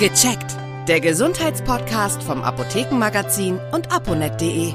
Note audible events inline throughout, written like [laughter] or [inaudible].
Gecheckt. Der Gesundheitspodcast vom Apothekenmagazin und aponet.de.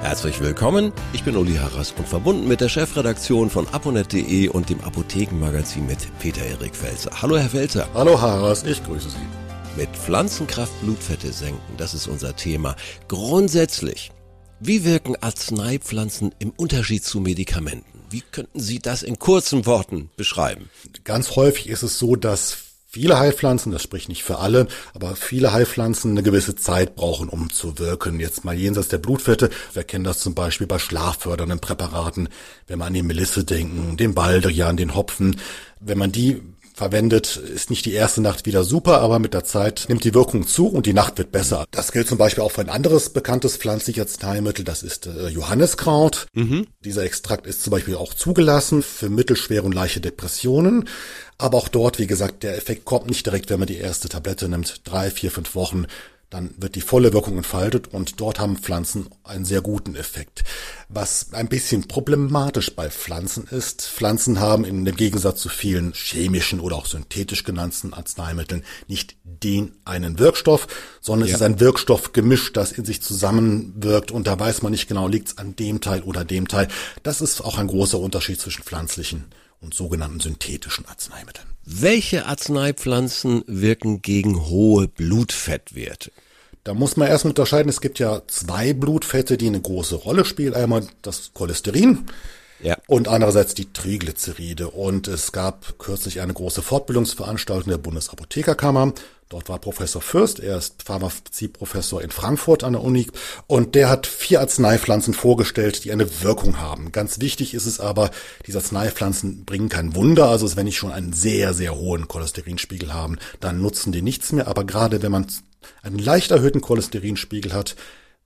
Herzlich willkommen. Ich bin Uli Harras und verbunden mit der Chefredaktion von aponet.de und dem Apothekenmagazin mit Peter Erik Felzer. Hallo Herr Felzer. Hallo Harras, ich grüße Sie. Mit Pflanzenkraft Blutfette senken, das ist unser Thema. Grundsätzlich, wie wirken Arzneipflanzen im Unterschied zu Medikamenten? Wie könnten Sie das in kurzen Worten beschreiben? Ganz häufig ist es so, dass viele Heilpflanzen, das spricht nicht für alle, aber viele Heilpflanzen eine gewisse Zeit brauchen, um zu wirken. Jetzt mal jenseits der Blutfette. Wir kennen das zum Beispiel bei schlaffördernden Präparaten, wenn wir an die Melisse denken, den Baldrian, den Hopfen. Wenn man die verwendet, ist nicht die erste Nacht wieder super, aber mit der Zeit nimmt die Wirkung zu und die Nacht wird besser. Das gilt zum Beispiel auch für ein anderes bekanntes pflanzliches Arzneimittel, das ist äh, Johanniskraut. Mhm. Dieser Extrakt ist zum Beispiel auch zugelassen für mittelschwere und leichte Depressionen. Aber auch dort, wie gesagt, der Effekt kommt nicht direkt, wenn man die erste Tablette nimmt. Drei, vier, fünf Wochen dann wird die volle Wirkung entfaltet und dort haben Pflanzen einen sehr guten Effekt. Was ein bisschen problematisch bei Pflanzen ist, Pflanzen haben im Gegensatz zu vielen chemischen oder auch synthetisch genannten Arzneimitteln nicht den einen Wirkstoff, sondern ja. es ist ein Wirkstoffgemisch, das in sich zusammenwirkt und da weiß man nicht genau, liegt es an dem Teil oder dem Teil. Das ist auch ein großer Unterschied zwischen pflanzlichen und sogenannten synthetischen Arzneimitteln. Welche Arzneipflanzen wirken gegen hohe Blutfettwerte? Da muss man erst unterscheiden, es gibt ja zwei Blutfette, die eine große Rolle spielen. Einmal das Cholesterin ja. und andererseits die Triglyceride. Und es gab kürzlich eine große Fortbildungsveranstaltung der Bundesapothekerkammer. Dort war Professor Fürst, er ist Pharmazieprofessor in Frankfurt an der Uni und der hat vier Arzneipflanzen vorgestellt, die eine Wirkung haben. Ganz wichtig ist es aber, diese Arzneipflanzen bringen kein Wunder, also wenn ich schon einen sehr, sehr hohen Cholesterinspiegel haben, dann nutzen die nichts mehr, aber gerade wenn man einen leicht erhöhten Cholesterinspiegel hat,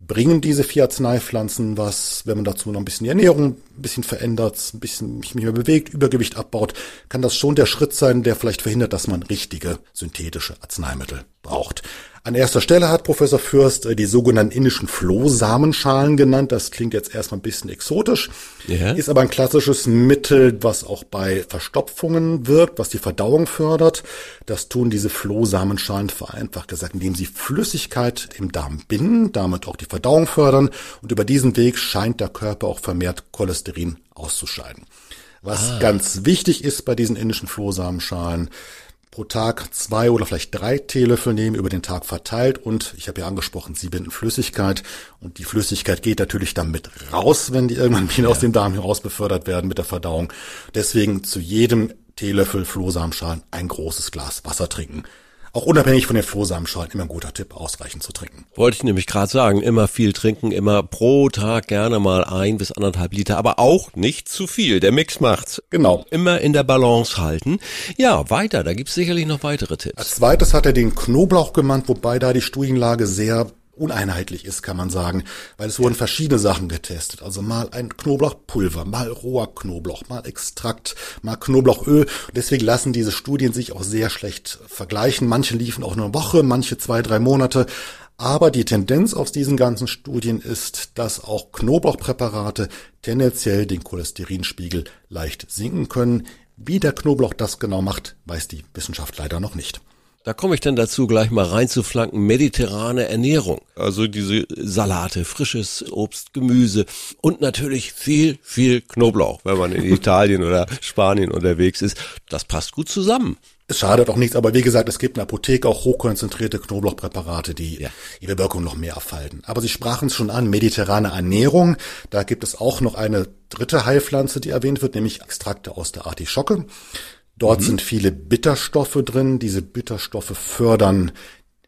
bringen diese vier Arzneipflanzen was, wenn man dazu noch ein bisschen die Ernährung ein bisschen verändert, ein bisschen mich mehr bewegt, Übergewicht abbaut, kann das schon der Schritt sein, der vielleicht verhindert, dass man richtige synthetische Arzneimittel braucht. An erster Stelle hat Professor Fürst äh, die sogenannten indischen Flohsamenschalen genannt. Das klingt jetzt erstmal ein bisschen exotisch, ja. ist aber ein klassisches Mittel, was auch bei Verstopfungen wirkt, was die Verdauung fördert. Das tun diese Flohsamenschalen vereinfacht gesagt, indem sie Flüssigkeit im Darm binden, damit auch die Verdauung fördern und über diesen Weg scheint der Körper auch vermehrt Cholesterin auszuscheiden. Was ah. ganz wichtig ist bei diesen indischen Flohsamenschalen, pro Tag zwei oder vielleicht drei Teelöffel nehmen, über den Tag verteilt und ich habe ja angesprochen, sie binden Flüssigkeit und die Flüssigkeit geht natürlich dann mit raus, wenn die irgendwann wieder ja. aus dem Darm heraus befördert werden mit der Verdauung. Deswegen zu jedem Teelöffel Flohsamenschalen ein großes Glas Wasser trinken auch unabhängig von den Flohsamenschalen immer ein guter Tipp, ausreichend zu trinken. Wollte ich nämlich gerade sagen, immer viel trinken, immer pro Tag gerne mal ein bis anderthalb Liter, aber auch nicht zu viel. Der Mix macht's. Genau. Immer in der Balance halten. Ja, weiter, da gibt's sicherlich noch weitere Tipps. Als zweites hat er den Knoblauch genannt, wobei da die Studienlage sehr uneinheitlich ist, kann man sagen, weil es wurden verschiedene Sachen getestet. Also mal ein Knoblauchpulver, mal roher Knoblauch, mal Extrakt, mal Knoblauchöl. Und deswegen lassen diese Studien sich auch sehr schlecht vergleichen. Manche liefen auch nur eine Woche, manche zwei, drei Monate. Aber die Tendenz aus diesen ganzen Studien ist, dass auch Knoblauchpräparate tendenziell den Cholesterinspiegel leicht sinken können. Wie der Knoblauch das genau macht, weiß die Wissenschaft leider noch nicht. Da komme ich dann dazu, gleich mal reinzuflanken, mediterrane Ernährung. Also diese Salate, frisches Obst, Gemüse und natürlich viel, viel Knoblauch, wenn man in [laughs] Italien oder Spanien unterwegs ist. Das passt gut zusammen. Es schadet auch nichts, aber wie gesagt, es gibt in der Apotheke auch hochkonzentrierte Knoblauchpräparate, die ja. ihre Wirkung noch mehr erfalten. Aber Sie sprachen es schon an, mediterrane Ernährung. Da gibt es auch noch eine dritte Heilpflanze, die erwähnt wird, nämlich Extrakte aus der Artischocke. Dort mhm. sind viele Bitterstoffe drin. Diese Bitterstoffe fördern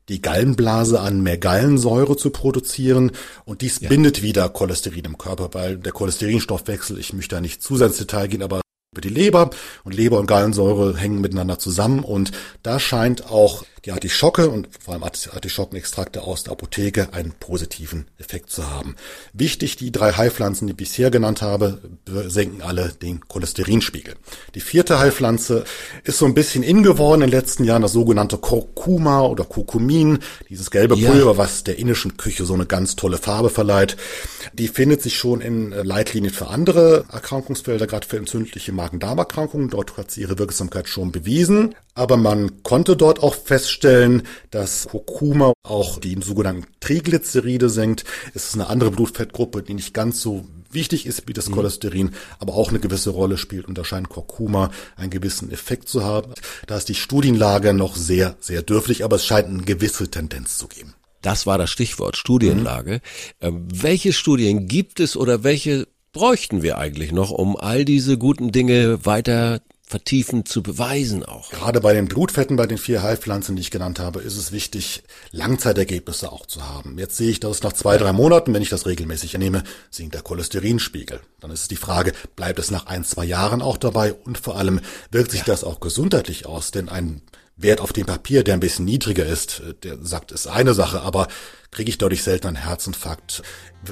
die Gallenblase an, mehr Gallensäure zu produzieren. Und dies ja. bindet wieder Cholesterin im Körper, weil der Cholesterinstoffwechsel, ich möchte da nicht zu sehr ins Detail gehen, aber über die Leber und Leber und Gallensäure hängen miteinander zusammen und da scheint auch die Artischocke und vor allem Artischockenextrakte aus der Apotheke einen positiven Effekt zu haben. Wichtig, die drei Heilpflanzen, die ich bisher genannt habe, senken alle den Cholesterinspiegel. Die vierte Heilpflanze ist so ein bisschen in geworden in den letzten Jahren, das sogenannte Kurkuma oder Kurkumin, dieses gelbe Pulver, ja. was der indischen Küche so eine ganz tolle Farbe verleiht. Die findet sich schon in Leitlinien für andere Erkrankungsfelder, gerade für entzündliche Magen-Darm-Erkrankungen. Dort hat sie ihre Wirksamkeit schon bewiesen. Aber man konnte dort auch feststellen, feststellen, dass Kurkuma auch die sogenannten Triglyceride senkt. Es ist eine andere Blutfettgruppe, die nicht ganz so wichtig ist wie das mhm. Cholesterin, aber auch eine gewisse Rolle spielt und da scheint Kurkuma einen gewissen Effekt zu haben. Da ist die Studienlage noch sehr, sehr dürftig, aber es scheint eine gewisse Tendenz zu geben. Das war das Stichwort Studienlage. Mhm. Ähm, welche Studien gibt es oder welche bräuchten wir eigentlich noch, um all diese guten Dinge weiter vertiefend zu beweisen auch. Gerade bei den Blutfetten, bei den vier Heilpflanzen, die ich genannt habe, ist es wichtig, Langzeitergebnisse auch zu haben. Jetzt sehe ich, dass nach zwei, drei Monaten, wenn ich das regelmäßig ernehme, sinkt der Cholesterinspiegel. Dann ist es die Frage, bleibt es nach ein, zwei Jahren auch dabei und vor allem wirkt sich ja. das auch gesundheitlich aus? Denn ein Wert auf dem Papier, der ein bisschen niedriger ist, der sagt, ist eine Sache, aber kriege ich dadurch selten einen Herzinfarkt,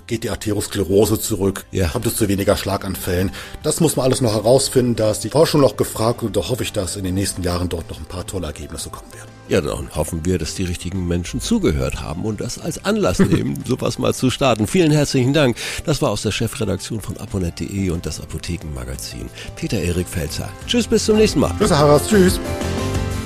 geht die Arteriosklerose zurück, ja. kommt es zu weniger Schlaganfällen. Das muss man alles noch herausfinden, da ist die Forschung noch gefragt und da hoffe ich, dass in den nächsten Jahren dort noch ein paar tolle Ergebnisse kommen werden. Ja, dann hoffen wir, dass die richtigen Menschen zugehört haben und das als Anlass [laughs] nehmen, sowas mal zu starten. Vielen herzlichen Dank. Das war aus der Chefredaktion von aponet.de und das Apothekenmagazin. Peter Erik Felzer. Tschüss, bis zum nächsten Mal. Tschüss, Harras. Tschüss.